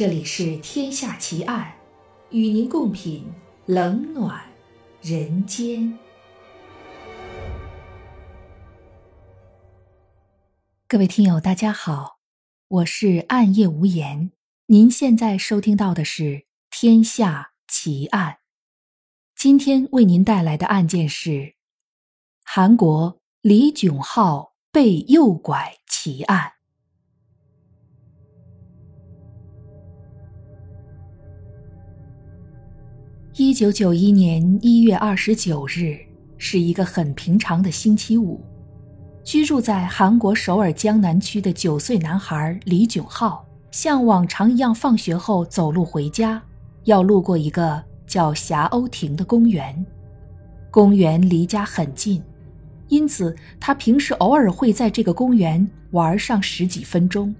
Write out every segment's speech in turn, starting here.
这里是《天下奇案》，与您共品冷暖人间。各位听友，大家好，我是暗夜无言。您现在收听到的是《天下奇案》，今天为您带来的案件是韩国李炯浩被诱拐奇案。一九九一年一月二十九日是一个很平常的星期五，居住在韩国首尔江南区的九岁男孩李炯浩像往常一样放学后走路回家，要路过一个叫霞鸥亭的公园。公园离家很近，因此他平时偶尔会在这个公园玩上十几分钟，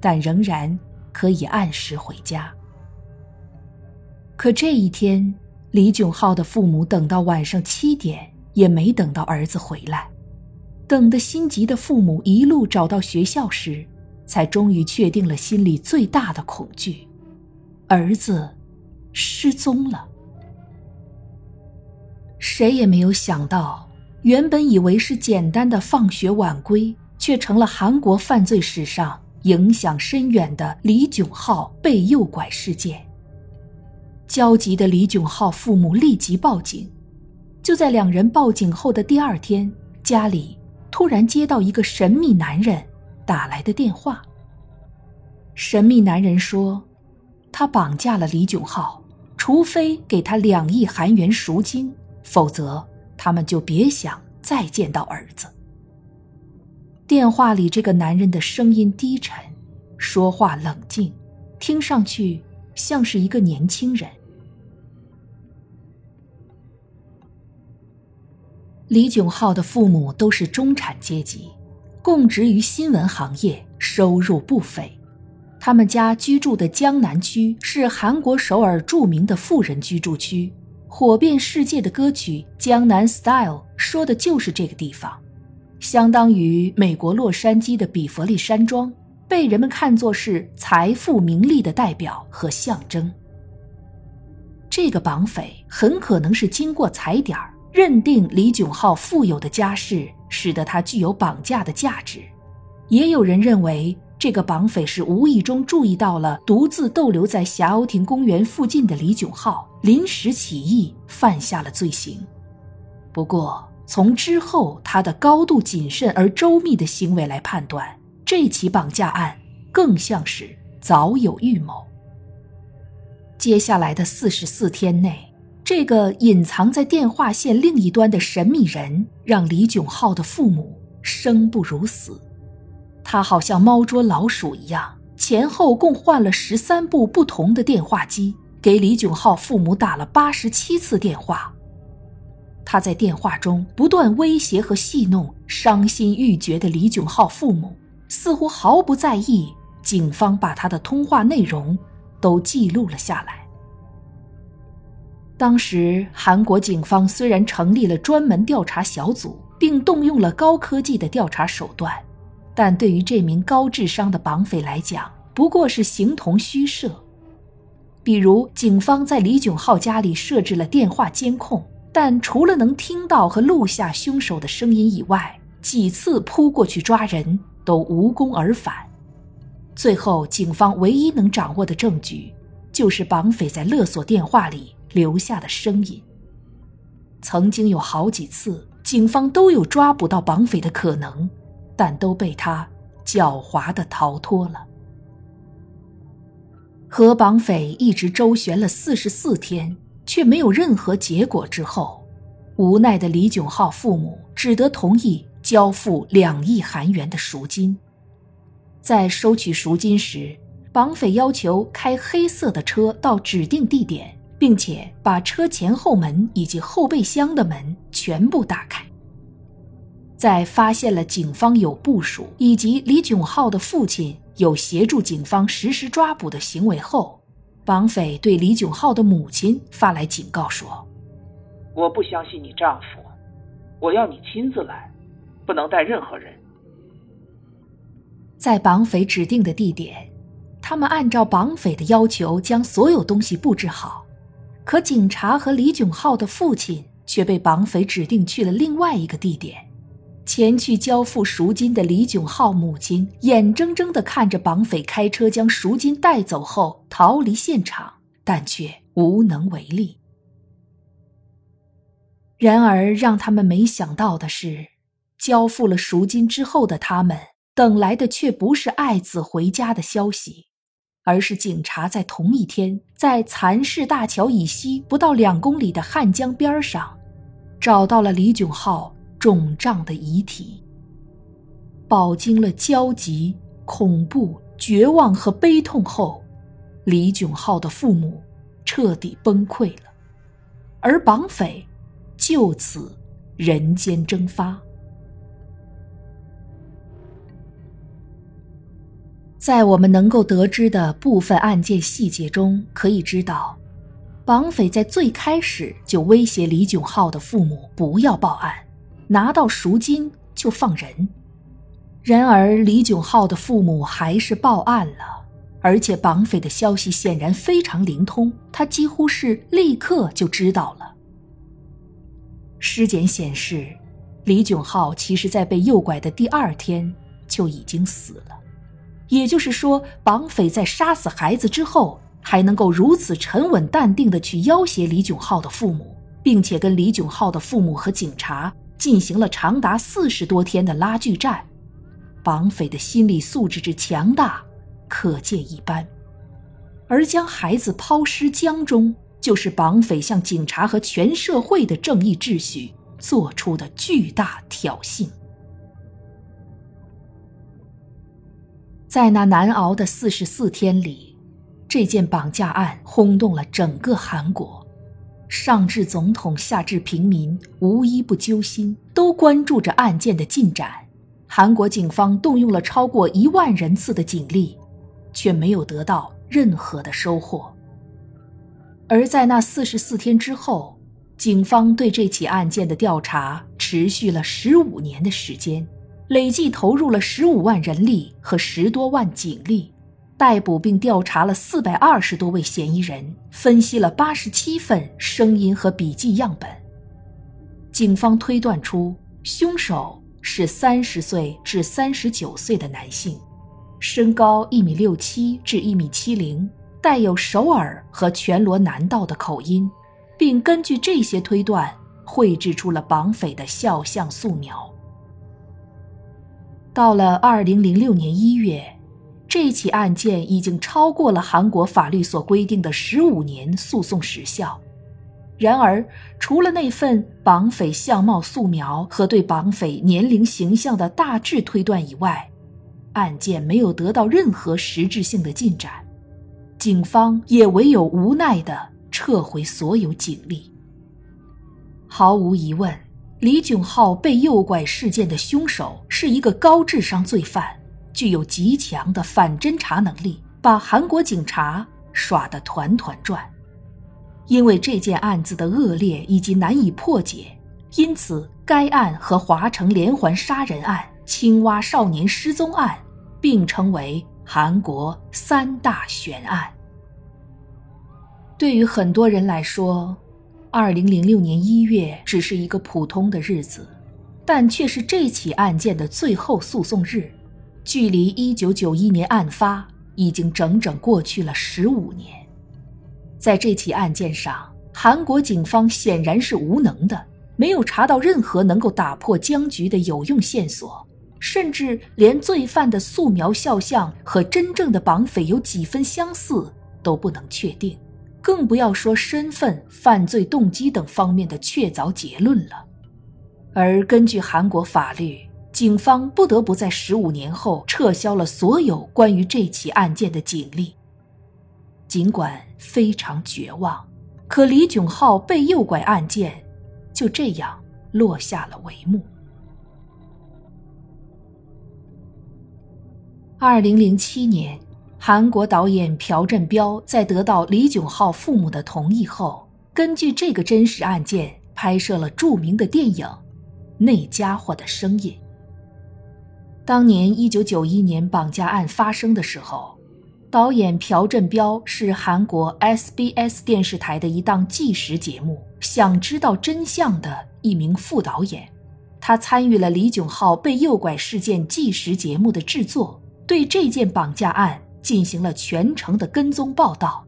但仍然可以按时回家。可这一天，李炯浩的父母等到晚上七点也没等到儿子回来，等得心急的父母一路找到学校时，才终于确定了心里最大的恐惧：儿子失踪了。谁也没有想到，原本以为是简单的放学晚归，却成了韩国犯罪史上影响深远的李炯浩被诱拐事件。焦急的李炯浩父母立即报警。就在两人报警后的第二天，家里突然接到一个神秘男人打来的电话。神秘男人说，他绑架了李炯浩，除非给他两亿韩元赎金，否则他们就别想再见到儿子。电话里这个男人的声音低沉，说话冷静，听上去。像是一个年轻人。李炯浩的父母都是中产阶级，供职于新闻行业，收入不菲。他们家居住的江南区是韩国首尔著名的富人居住区，火遍世界的歌曲《江南 Style》说的就是这个地方，相当于美国洛杉矶的比佛利山庄。被人们看作是财富名利的代表和象征。这个绑匪很可能是经过踩点儿，认定李炯浩富有的家世使得他具有绑架的价值。也有人认为，这个绑匪是无意中注意到了独自逗留在霞鸥亭公园附近的李炯浩，临时起意犯下了罪行。不过，从之后他的高度谨慎而周密的行为来判断。这起绑架案更像是早有预谋。接下来的四十四天内，这个隐藏在电话线另一端的神秘人让李炯浩的父母生不如死。他好像猫捉老鼠一样，前后共换了十三部不同的电话机，给李炯浩父母打了八十七次电话。他在电话中不断威胁和戏弄伤心欲绝的李炯浩父母。似乎毫不在意，警方把他的通话内容都记录了下来。当时，韩国警方虽然成立了专门调查小组，并动用了高科技的调查手段，但对于这名高智商的绑匪来讲，不过是形同虚设。比如，警方在李炯浩家里设置了电话监控，但除了能听到和录下凶手的声音以外，几次扑过去抓人。都无功而返，最后警方唯一能掌握的证据，就是绑匪在勒索电话里留下的声音。曾经有好几次，警方都有抓捕到绑匪的可能，但都被他狡猾的逃脱了。和绑匪一直周旋了四十四天，却没有任何结果之后，无奈的李炯浩父母只得同意。交付两亿韩元的赎金，在收取赎金时，绑匪要求开黑色的车到指定地点，并且把车前后门以及后备箱的门全部打开。在发现了警方有部署以及李炯浩的父亲有协助警方实施抓捕的行为后，绑匪对李炯浩的母亲发来警告说：“我不相信你丈夫，我要你亲自来。”不能带任何人。在绑匪指定的地点，他们按照绑匪的要求将所有东西布置好，可警察和李炯浩的父亲却被绑匪指定去了另外一个地点。前去交付赎金的李炯浩母亲眼睁睁地看着绑匪开车将赎金带走后逃离现场，但却无能为力。然而，让他们没想到的是，交付了赎金之后的他们等来的却不是爱子回家的消息，而是警察在同一天在蚕市大桥以西不到两公里的汉江边上，找到了李炯浩。肿胀的遗体，饱经了焦急、恐怖、绝望和悲痛后，李炯浩的父母彻底崩溃了，而绑匪就此人间蒸发。在我们能够得知的部分案件细节中，可以知道，绑匪在最开始就威胁李炯浩的父母不要报案。拿到赎金就放人，然而李炯浩的父母还是报案了，而且绑匪的消息显然非常灵通，他几乎是立刻就知道了。尸检显示，李炯浩其实在被诱拐的第二天就已经死了，也就是说，绑匪在杀死孩子之后，还能够如此沉稳淡定的去要挟李炯浩的父母，并且跟李炯浩的父母和警察。进行了长达四十多天的拉锯战，绑匪的心理素质之强大，可见一斑。而将孩子抛尸江中，就是绑匪向警察和全社会的正义秩序做出的巨大挑衅。在那难熬的四十四天里，这件绑架案轰动了整个韩国。上至总统，下至平民，无一不揪心，都关注着案件的进展。韩国警方动用了超过一万人次的警力，却没有得到任何的收获。而在那四十四天之后，警方对这起案件的调查持续了十五年的时间，累计投入了十五万人力和十多万警力。逮捕并调查了四百二十多位嫌疑人，分析了八十七份声音和笔记样本。警方推断出凶手是三十岁至三十九岁的男性，身高一米六七至一米七零，带有首尔和全罗南道的口音，并根据这些推断绘制出了绑匪的肖像素描。到了二零零六年一月。这起案件已经超过了韩国法律所规定的十五年诉讼时效。然而，除了那份绑匪相貌素描和对绑匪年龄形象的大致推断以外，案件没有得到任何实质性的进展。警方也唯有无奈地撤回所有警力。毫无疑问，李炯浩被诱拐事件的凶手是一个高智商罪犯。具有极强的反侦查能力，把韩国警察耍得团团转。因为这件案子的恶劣以及难以破解，因此该案和华城连环杀人案、青蛙少年失踪案并称为韩国三大悬案。对于很多人来说，二零零六年一月只是一个普通的日子，但却是这起案件的最后诉讼日。距离一九九一年案发已经整整过去了十五年，在这起案件上，韩国警方显然是无能的，没有查到任何能够打破僵局的有用线索，甚至连罪犯的素描肖像和真正的绑匪有几分相似都不能确定，更不要说身份、犯罪动机等方面的确凿结论了。而根据韩国法律，警方不得不在十五年后撤销了所有关于这起案件的警力。尽管非常绝望，可李炯浩被诱拐案件就这样落下了帷幕。二零零七年，韩国导演朴振彪在得到李炯浩父母的同意后，根据这个真实案件拍摄了著名的电影《那家伙的声音》。当年一九九一年绑架案发生的时候，导演朴振彪是韩国 SBS 电视台的一档纪实节目《想知道真相》的一名副导演，他参与了李炯浩被诱拐事件纪实节目的制作，对这件绑架案进行了全程的跟踪报道。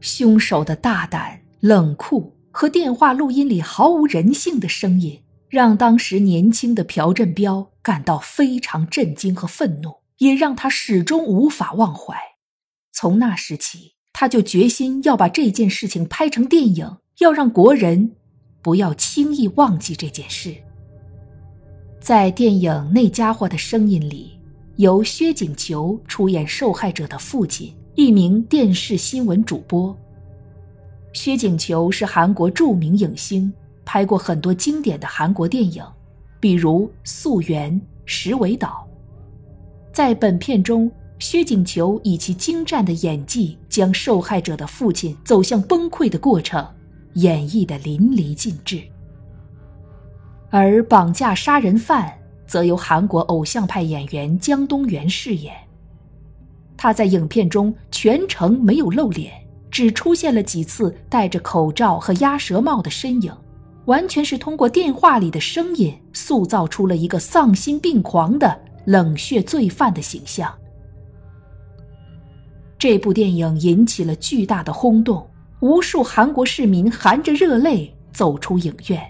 凶手的大胆、冷酷和电话录音里毫无人性的声音，让当时年轻的朴振彪感到非常震惊和愤怒，也让他始终无法忘怀。从那时起，他就决心要把这件事情拍成电影，要让国人不要轻易忘记这件事。在电影《那家伙的声音》里，由薛景求出演受害者的父亲。一名电视新闻主播，薛景求是韩国著名影星，拍过很多经典的韩国电影，比如《素媛》《石尾岛》。在本片中，薛景求以其精湛的演技，将受害者的父亲走向崩溃的过程演绎的淋漓尽致。而绑架杀人犯则由韩国偶像派演员姜东元饰演。他在影片中全程没有露脸，只出现了几次戴着口罩和鸭舌帽的身影，完全是通过电话里的声音塑造出了一个丧心病狂的冷血罪犯的形象。这部电影引起了巨大的轰动，无数韩国市民含着热泪走出影院。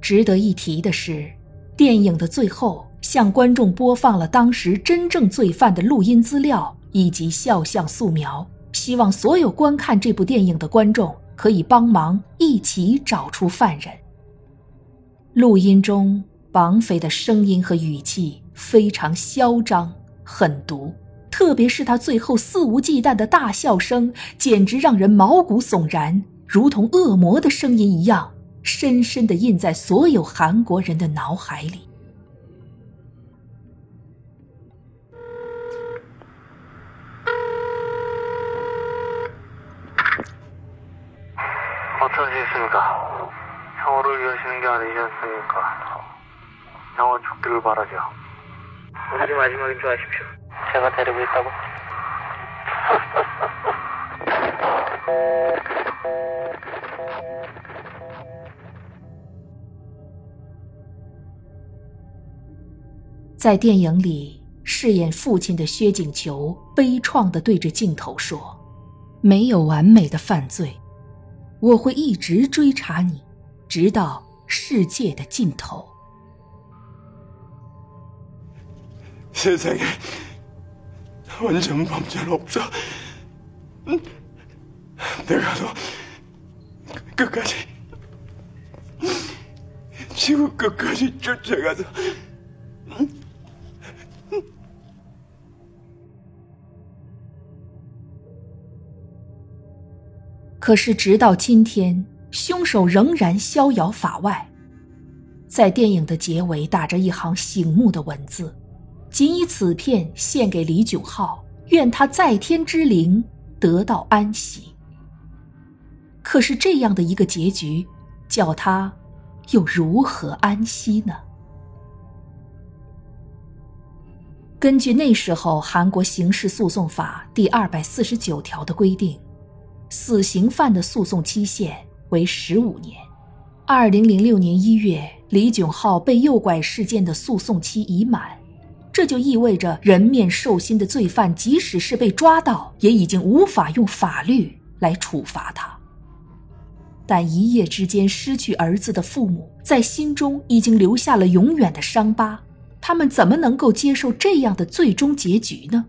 值得一提的是，电影的最后。向观众播放了当时真正罪犯的录音资料以及肖像素描，希望所有观看这部电影的观众可以帮忙一起找出犯人。录音中绑匪的声音和语气非常嚣张狠毒，特别是他最后肆无忌惮的大笑声，简直让人毛骨悚然，如同恶魔的声音一样，深深的印在所有韩国人的脑海里。在电影里，饰演父亲的薛景求悲怆地对着镜头说：“没有完美的犯罪。”我会一直追查你，直到世界的尽头。世界完全범죄없어내가너끝까지지구끝까지쫓아가서 可是，直到今天，凶手仍然逍遥法外。在电影的结尾打着一行醒目的文字：“仅以此片献给李炯浩，愿他在天之灵得到安息。”可是，这样的一个结局，叫他又如何安息呢？根据那时候韩国刑事诉讼法第二百四十九条的规定。死刑犯的诉讼期限为十五年。二零零六年一月，李炯浩被诱拐事件的诉讼期已满，这就意味着人面兽心的罪犯，即使是被抓到，也已经无法用法律来处罚他。但一夜之间失去儿子的父母，在心中已经留下了永远的伤疤，他们怎么能够接受这样的最终结局呢？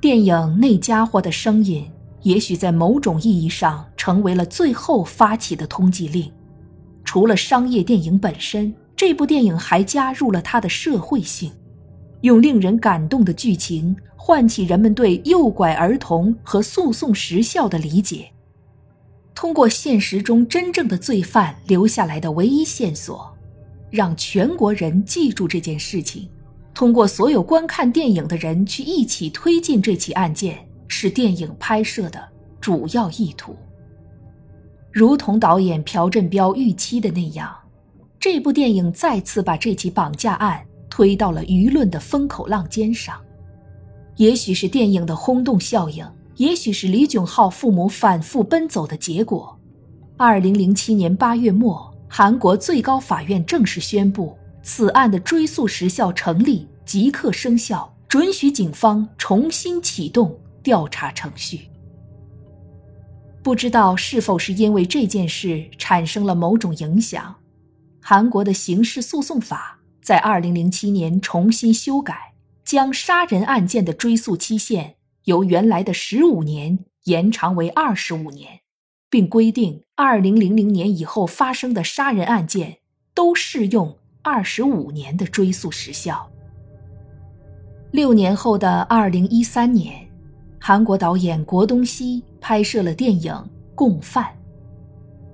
电影《那家伙的声音》。也许在某种意义上成为了最后发起的通缉令。除了商业电影本身，这部电影还加入了它的社会性，用令人感动的剧情唤起人们对诱拐儿童和诉讼时效的理解。通过现实中真正的罪犯留下来的唯一线索，让全国人记住这件事情。通过所有观看电影的人去一起推进这起案件。是电影拍摄的主要意图。如同导演朴振彪预期的那样，这部电影再次把这起绑架案推到了舆论的风口浪尖上。也许是电影的轰动效应，也许是李炯浩父母反复奔走的结果。二零零七年八月末，韩国最高法院正式宣布，此案的追诉时效成立，即刻生效，准许警方重新启动调查程序。不知道是否是因为这件事产生了某种影响，韩国的刑事诉讼法在二零零七年重新修改。将杀人案件的追诉期限由原来的十五年延长为二十五年，并规定二零零零年以后发生的杀人案件都适用二十五年的追诉时效。六年后的二零一三年，韩国导演国东熙拍摄了电影《共犯》。《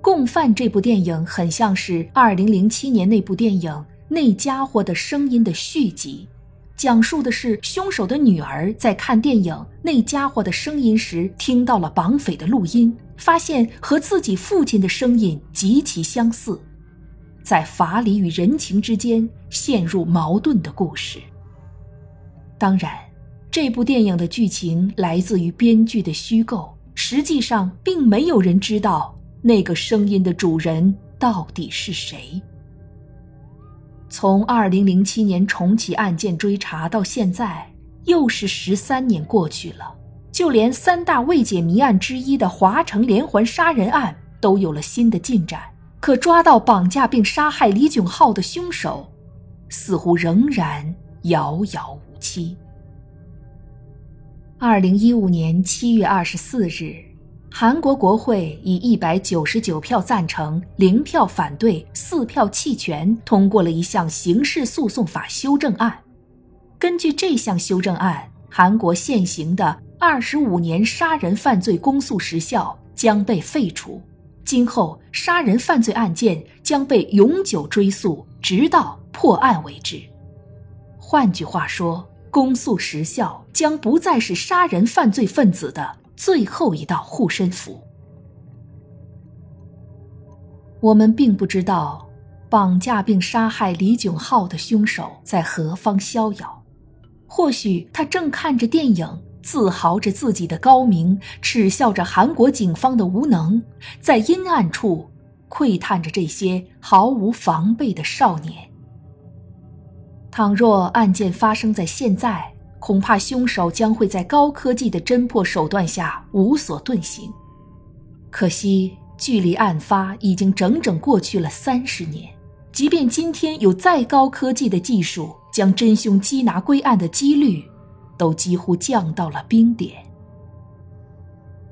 共犯》这部电影很像是二零零七年那部电影《那家伙的声音》的续集。讲述的是凶手的女儿在看电影《那家伙的声音》时，听到了绑匪的录音，发现和自己父亲的声音极其相似，在法理与人情之间陷入矛盾的故事。当然，这部电影的剧情来自于编剧的虚构，实际上并没有人知道那个声音的主人到底是谁。从二零零七年重启案件追查到现在，又是十三年过去了。就连三大未解谜案之一的华城连环杀人案都有了新的进展，可抓到绑架并杀害李炯浩的凶手，似乎仍然遥遥无期。二零一五年七月二十四日。韩国国会以一百九十九票赞成、零票反对、四票弃权通过了一项刑事诉讼法修正案。根据这项修正案，韩国现行的二十五年杀人犯罪公诉时效将被废除，今后杀人犯罪案件将被永久追诉，直到破案为止。换句话说，公诉时效将不再是杀人犯罪分子的。最后一道护身符。我们并不知道绑架并杀害李炯浩的凶手在何方逍遥，或许他正看着电影，自豪着自己的高明，耻笑着韩国警方的无能，在阴暗处窥探着这些毫无防备的少年。倘若案件发生在现在，恐怕凶手将会在高科技的侦破手段下无所遁形。可惜，距离案发已经整整过去了三十年。即便今天有再高科技的技术，将真凶缉拿归案的几率，都几乎降到了冰点。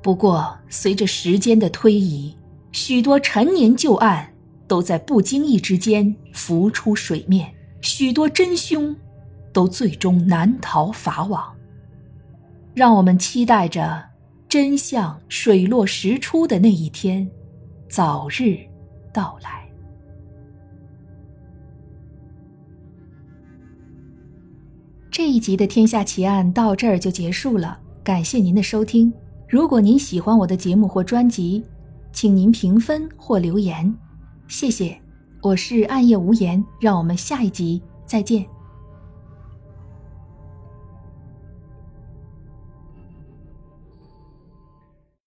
不过，随着时间的推移，许多陈年旧案都在不经意之间浮出水面，许多真凶。都最终难逃法网。让我们期待着真相水落石出的那一天早日到来。这一集的《天下奇案》到这儿就结束了，感谢您的收听。如果您喜欢我的节目或专辑，请您评分或留言，谢谢。我是暗夜无言，让我们下一集再见。